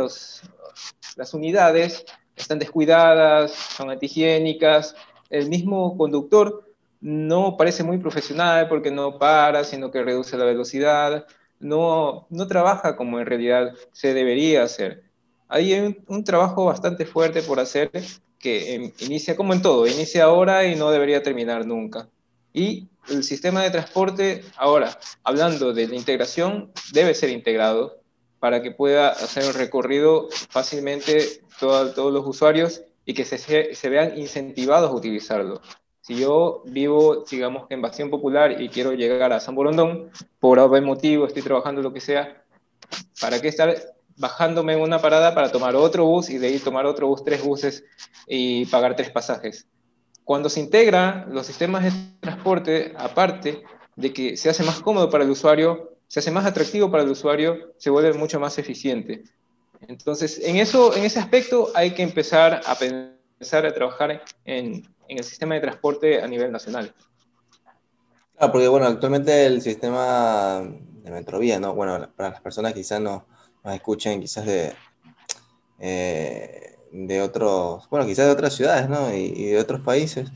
las unidades están descuidadas, son antihigiénicas, el mismo conductor no parece muy profesional porque no para, sino que reduce la velocidad, no, no trabaja como en realidad se debería hacer. Hay un, trabajo bastante fuerte por hacer que inicia como en todo, inicia ahora y no debería terminar nunca. Y el sistema de transporte, ahora, hablando de la integración, debe ser integrado para que pueda hacer un recorrido fácilmente todos los usuarios y que se, se vean incentivados a utilizarlo. Si yo vivo, digamos en Bastión Popular y quiero llegar a San Borondón, por algún motivo, estoy trabajando lo que sea, ¿para qué estar bajándome en una parada para tomar otro bus y de ahí tomar otro bus, tres buses y pagar tres pasajes? Cuando se integran los sistemas de transporte, aparte de que se hace más cómodo para el usuario, se hace más atractivo para el usuario, se vuelve mucho más eficiente. Entonces, en, eso, en ese aspecto hay que empezar a pensar a trabajar en, en el sistema de transporte a nivel nacional. Claro, porque bueno, actualmente el sistema de Metrovía, ¿no? Bueno, para las personas quizás no nos escuchen quizás de, eh, de otros, bueno, quizás de otras ciudades, ¿no? Y, de otros países.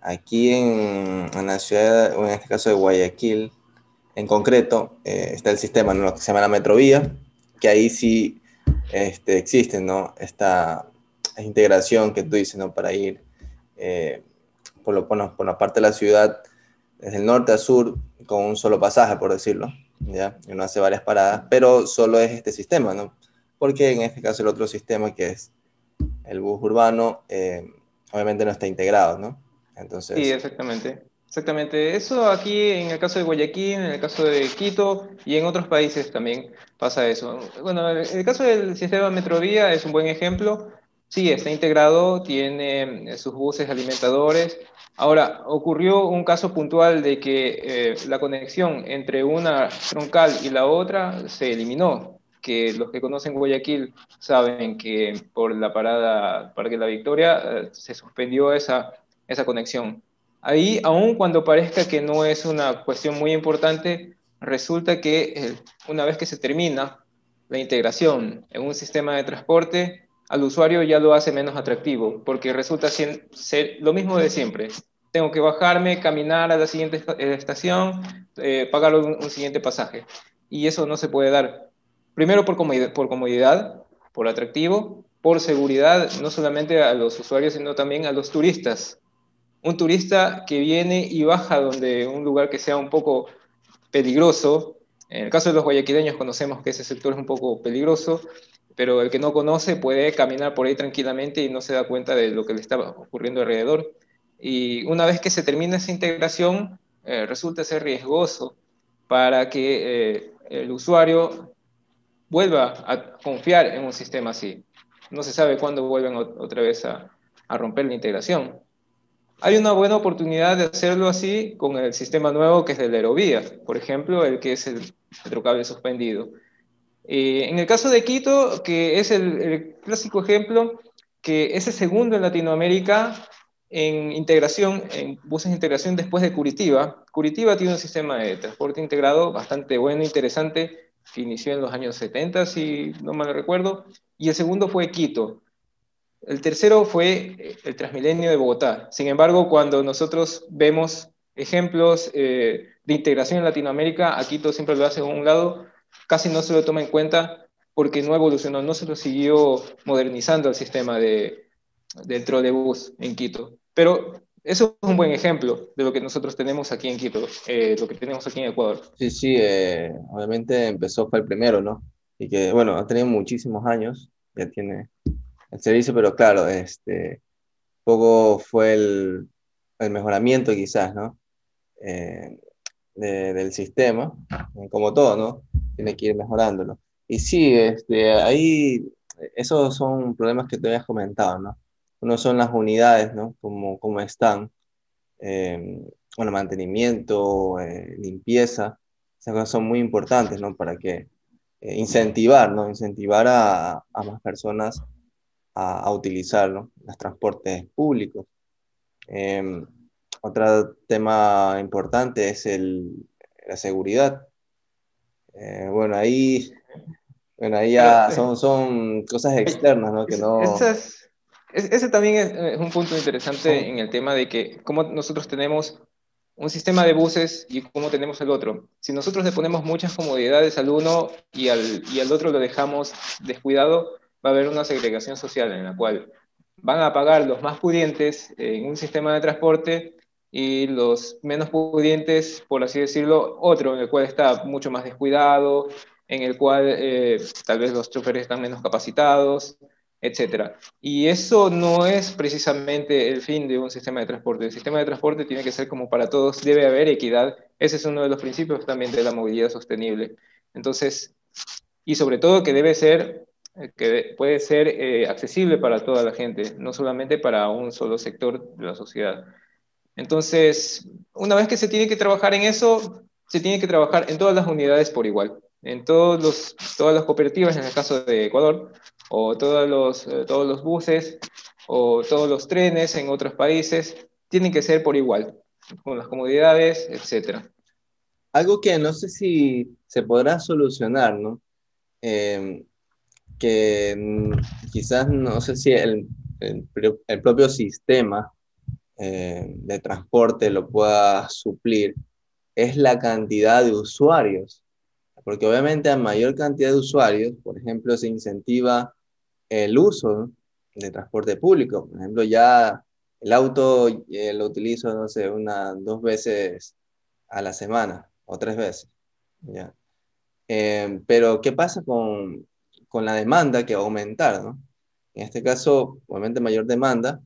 Aquí en, en, la ciudad, en este caso de Guayaquil, en concreto, eh, está el sistema, ¿no? Que se llama la Metrovía, que ahí sí este, existe, ¿no? Esta integración que tú dices, ¿no? Para ir eh, por, lo, por, por, la parte de la ciudad, desde el norte a sur, con un solo pasaje, por decirlo, ¿ya? Y uno hace varias paradas, pero solo es este sistema, ¿no? Porque en este caso el otro sistema, que es el bus urbano, eh, obviamente no está integrado, ¿no? Entonces... Sí, exactamente. Exactamente, eso aquí en el caso de Guayaquil, en el caso de Quito y en otros países también pasa eso. Bueno, el caso del sistema Metrovía es un buen ejemplo Sí, está integrado, tiene eh, sus buses alimentadores. Ahora, ocurrió un caso puntual de que eh, la conexión entre una troncal y la otra se eliminó, que los que conocen Guayaquil saben que por la parada Parque La Victoria eh, se suspendió esa, esa conexión. Ahí, aun cuando parezca que no es una cuestión muy importante, resulta que una vez que se termina la integración en un sistema de transporte, al usuario ya lo hace menos atractivo, porque resulta ser, lo mismo de siempre. Tengo que bajarme, caminar a la siguiente eh, estación, eh, pagar un, siguiente pasaje. Y eso no se puede dar. Primero por comodidad, por comodidad, por atractivo, por seguridad, no solamente a los usuarios, sino también a los turistas. Un turista que viene y baja donde un lugar que sea un poco peligroso, en el caso de los guayaquileños conocemos que ese sector es un poco peligroso, pero el que no conoce puede caminar por ahí tranquilamente y no se da cuenta de lo que le está ocurriendo alrededor. Y una vez que se termina esa integración, eh, resulta ser riesgoso para que eh, el usuario vuelva a confiar en un sistema así. No se sabe cuándo vuelven otra vez a, romper la integración. Hay una buena oportunidad de hacerlo así con el sistema nuevo que es el Aerovía, por ejemplo, el que es el trocable suspendido eh, en el caso de Quito, que es el, clásico ejemplo, que es el segundo en Latinoamérica en integración, en buses de integración después de Curitiba. Curitiba tiene un sistema de transporte integrado bastante bueno, interesante, que inició en los años 70, si no mal recuerdo, y el segundo fue Quito. El tercero fue eh, el Transmilenio de Bogotá. Sin embargo, cuando nosotros vemos ejemplos eh, de integración en Latinoamérica, a Quito siempre lo hace a un lado, casi no se lo toma en cuenta porque no evolucionó, no se lo siguió modernizando el sistema de, del trolebús en Quito. Pero eso es un buen ejemplo de lo que nosotros tenemos aquí en Quito, eh, lo que tenemos aquí en Ecuador. Sí, sí, eh, obviamente empezó, fue el primero, ¿no? Y que, bueno, ha tenido muchísimos años, ya tiene el servicio, pero claro, este, poco fue el, el mejoramiento quizás, ¿no? Eh, del sistema, como todo, ¿no? Tiene que ir mejorándolo. Y sí, este, ahí, esos son problemas que te habías comentado, ¿no? Uno son las unidades, ¿no? Como, como están. Eh, bueno, mantenimiento, eh, limpieza, esas cosas son muy importantes, ¿no? Para que incentivar, ¿no? Incentivar a, a más personas a, a utilizar los transportes públicos. Otro tema importante es el, la seguridad. Eh, bueno, ahí, bueno, ahí ya son, son cosas externas, ¿no? Que no... ese también es, un punto interesante en el tema de que como nosotros tenemos un sistema de buses y cómo tenemos el otro. Si nosotros le ponemos muchas comodidades al uno y al, y al otro lo dejamos descuidado, va a haber una segregación social en la cual van a pagar los más pudientes en un sistema de transporte y los menos pudientes, por así decirlo, otro en el cual está mucho más descuidado, en el cual eh, tal vez los choferes están menos capacitados, etc. Y eso no es precisamente el fin de un sistema de transporte. El sistema de transporte tiene que ser como para todos, debe haber equidad. Ese es uno de los principios también de la movilidad sostenible. Entonces, y sobre todo que debe ser que puede ser eh, accesible para toda la gente, no solamente para un solo sector de la sociedad. Entonces, una vez que se tiene que trabajar en eso, se tiene que trabajar en todas las unidades por igual, en todos todas las cooperativas, en el caso de Ecuador, o todos los, eh, todos los buses, o todos los trenes en otros países, tienen que ser por igual, con las comodidades, etc. Algo que no sé si se podrá solucionar, ¿no? Eh, que quizás no sé si el, el, propio sistema eh, de transporte lo pueda suplir, es la cantidad de usuarios. Porque obviamente a mayor cantidad de usuarios, por ejemplo, se incentiva el uso de transporte público. Por ejemplo, ya el auto eh, lo utilizo, no sé, una, dos veces a la semana o tres veces. ¿ya? Eh, pero, ¿qué pasa con, con la demanda que va a aumentar, ¿no? En este caso, obviamente mayor demanda,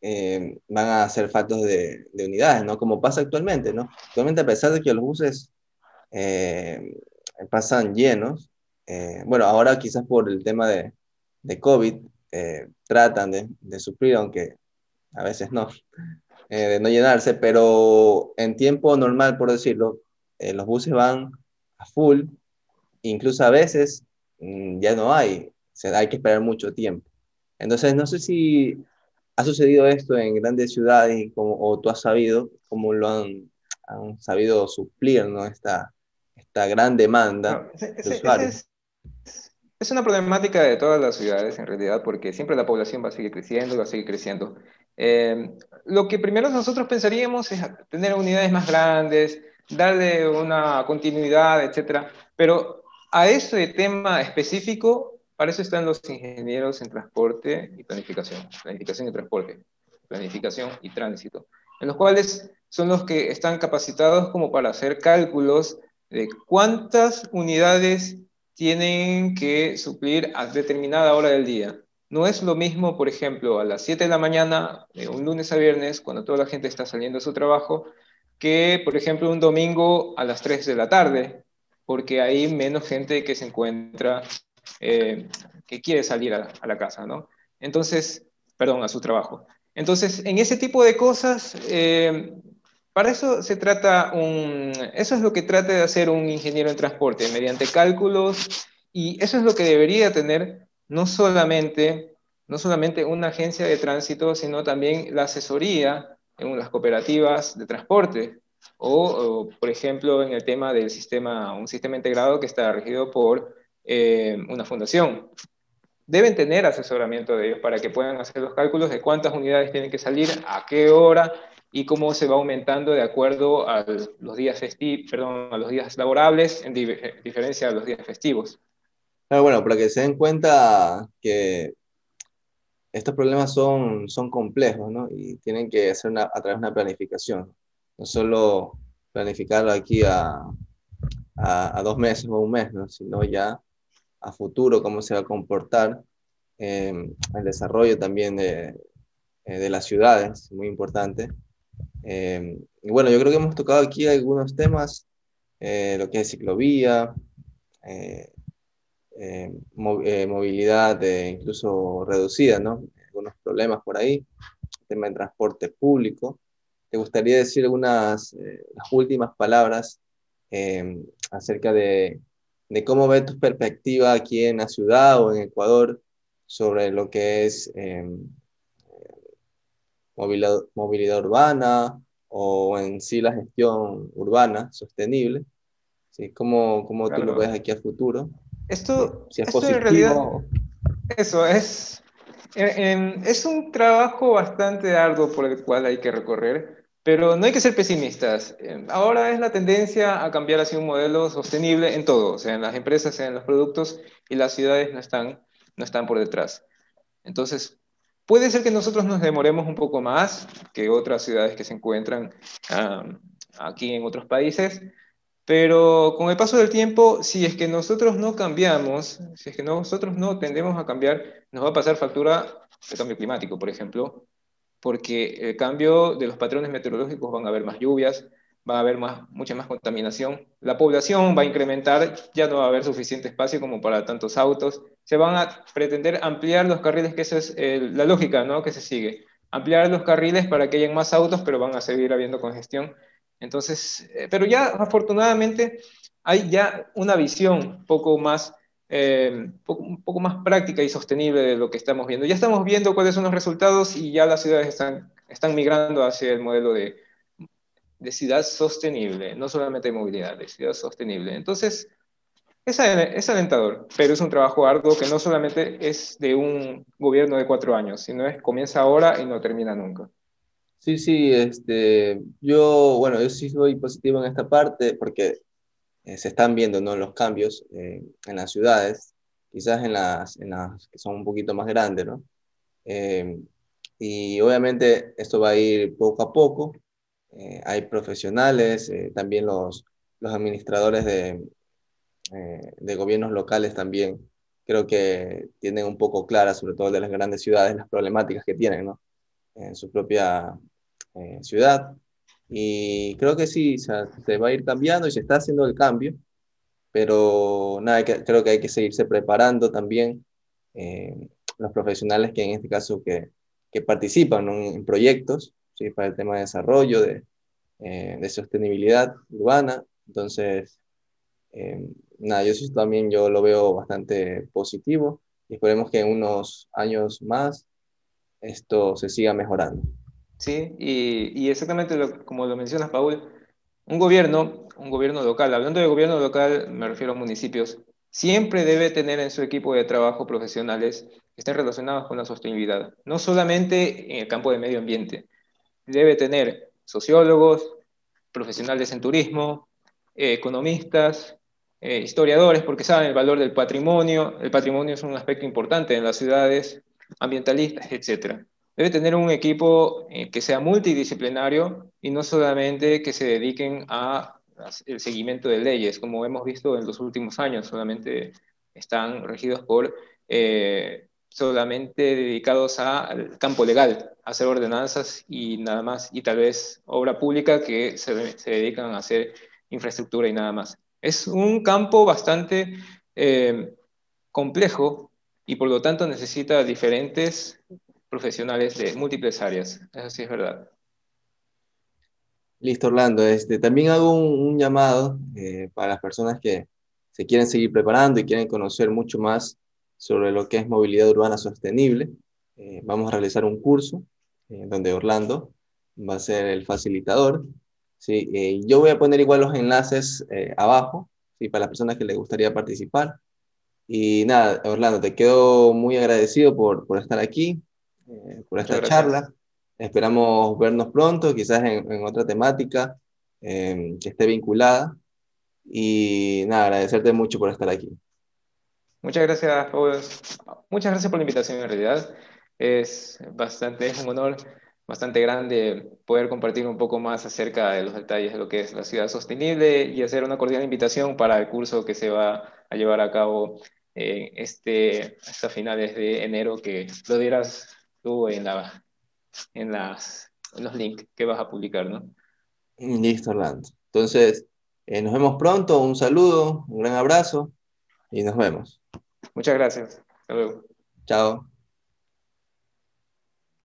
eh, van a hacer faltos de, unidades, ¿no? Como pasa actualmente, ¿no? Actualmente, a pesar de que los buses eh, pasan llenos, eh, bueno, ahora quizás por el tema de, de COVID, tratan de, de, suplir, aunque a veces no, de no llenarse, pero en tiempo normal, por decirlo, los buses van a full, incluso a veces Mm, ya no hay, hay que esperar mucho tiempo. Entonces, no sé si ha sucedido esto en grandes ciudades y como, o tú has sabido cómo lo han, han sabido suplir ¿no? esta, esta gran demanda de usuarios. Es, una problemática de todas las ciudades en realidad, porque siempre la población va a seguir creciendo, va a seguir creciendo. Eh, lo que primero nosotros pensaríamos es tener unidades más grandes, darle una continuidad, etcétera, pero a ese tema específico, para eso están los ingenieros en transporte y planificación, planificación y transporte, planificación y tránsito, en los cuales son los que están capacitados como para hacer cálculos de cuántas unidades tienen que suplir a determinada hora del día. No es lo mismo, por ejemplo, a las 7 de la mañana, de un lunes a viernes, cuando toda la gente está saliendo a su trabajo, que, por ejemplo, un domingo a las 3 de la tarde, porque hay menos gente que se encuentra, eh, que quiere salir a, la casa, ¿no? Entonces, perdón, a su trabajo. Entonces, en ese tipo de cosas, eh, para eso se trata un, eso es lo que trata de hacer un ingeniero en transporte, mediante cálculos, y eso es lo que debería tener no solamente, no solamente una agencia de tránsito, sino también la asesoría en las cooperativas de transporte, o, por ejemplo, en el tema del sistema, un sistema integrado que está regido por eh, una fundación. Deben tener asesoramiento de ellos para que puedan hacer los cálculos de cuántas unidades tienen que salir, a qué hora y cómo se va aumentando de acuerdo a los días festivos, perdón, a los días laborables en diferencia a los días festivos. bueno, para que se den cuenta que estos problemas son, son complejos, ¿no? Y tienen que ser una, a través de una planificación. No solo planificarlo aquí a, a, dos meses o un mes, ¿no? Sino ya a futuro cómo se va a comportar eh, el desarrollo también de, eh, de las ciudades, muy importante. Eh, y bueno, yo creo que hemos tocado aquí algunos temas, lo que es ciclovía, movilidad incluso reducida, ¿no? Algunos problemas por ahí, tema de transporte público. ¿Te gustaría decir algunas las últimas palabras acerca de, de, cómo ve tu perspectiva aquí en la ciudad o en Ecuador sobre lo que es movilidad, movilidad urbana o en sí la gestión urbana sostenible. ¿sí? ¿Cómo, cómo tú lo ves aquí a futuro? Esto, si es positivo. En realidad, eso es, es un trabajo bastante arduo por el cual hay que recorrer, pero no hay que ser pesimistas. Ahora es la tendencia a cambiar hacia un modelo sostenible en todo, sea, en las empresas, en los productos, y las ciudades no están, no están por detrás. Entonces, Puede ser que nosotros nos demoremos un poco más que otras ciudades que se encuentran aquí en otros países, pero con el paso del tiempo, si es que nosotros no cambiamos, si es que nosotros no tendemos a cambiar, nos va a pasar factura el cambio climático, por ejemplo, porque el cambio de los patrones meteorológicos van a haber más lluvias, va a haber más, mucha más contaminación, la población va a incrementar, ya no va a haber suficiente espacio como para tantos autos, se van a pretender ampliar los carriles, que esa es la lógica ¿no? que se sigue. Ampliar los carriles para que hayan más autos, pero van a seguir habiendo congestión. Entonces, eh, pero ya afortunadamente hay ya una visión poco más, eh, un poco más práctica y sostenible de lo que estamos viendo. Ya estamos viendo cuáles son los resultados y ya las ciudades están, están migrando hacia el modelo de, de ciudad sostenible, no solamente de movilidad, de ciudad sostenible. Entonces, es, alentador, pero es un trabajo arduo que no solamente es de un gobierno de cuatro años, sino es comienza ahora y no termina nunca. Sí, sí, este, yo, bueno, yo sí soy positivo en esta parte porque eh, se están viendo ¿no? los cambios eh, en las ciudades, quizás en las, que son un poquito más grandes, ¿no? Eh, y obviamente esto va a ir poco a poco. hay profesionales, también los, los administradores de, eh, de gobiernos locales también creo que tienen un poco claras, sobre todo de las grandes ciudades, las problemáticas que tienen ¿no? en su propia eh, ciudad. Y creo que sí, se va a ir cambiando y se está haciendo el cambio, pero nada, creo que hay que seguirse preparando también eh, los profesionales que en este caso que, que participan en proyectos ¿sí? para el tema de desarrollo, de, de sostenibilidad urbana. Entonces, nada, yo sí también yo lo veo bastante positivo y esperemos que en unos años más esto se siga mejorando. Sí, y, y exactamente como lo mencionas, Paul, un gobierno, un gobierno local, hablando de gobierno local me refiero a municipios, siempre debe tener en su equipo de trabajo profesionales que estén relacionados con la sostenibilidad, no solamente en el campo de medio ambiente, debe tener sociólogos, profesionales en turismo, eh, economistas, eh, historiadores porque saben el valor del patrimonio, el patrimonio es un aspecto importante en las ciudades, ambientalistas, etc. Debe tener un equipo eh, que sea multidisciplinario y no solamente que se dediquen a el seguimiento de leyes, como hemos visto en los últimos años, solamente están regidos por, eh, solamente dedicados al campo legal, hacer ordenanzas y nada más, y tal vez obra pública que se, se dedican a hacer infraestructura y nada más. Es un campo bastante eh, complejo y por lo tanto necesita diferentes profesionales de múltiples áreas. Eso sí es verdad. Listo, Orlando. Este, también hago un, llamado eh, para las personas que se quieren seguir preparando y quieren conocer mucho más sobre lo que es movilidad urbana sostenible. Eh, vamos a realizar un curso donde Orlando va a ser el facilitador Sí, eh, yo voy a poner igual los enlaces eh, abajo, ¿sí? para las personas que les gustaría participar. Y nada, Orlando, te quedo muy agradecido por, por estar aquí, eh, por esta charla. esperamos vernos pronto, quizás en, otra temática em, que esté vinculada. Y nada, agradecerte mucho por estar aquí. Muchas gracias, muchas gracias por la invitación en realidad. Es bastante, es un honor bastante grande poder compartir un poco más acerca de los detalles de lo que es la ciudad sostenible y hacer una cordial invitación para el curso que se va a llevar a cabo eh, este, hasta finales de enero, que lo dirás tú en, la, en, las, en los links que vas a publicar, ¿no? Listo, Orlando. Entonces, eh, nos vemos pronto, un saludo, un gran abrazo y nos vemos. Muchas gracias. Hasta luego. Chao.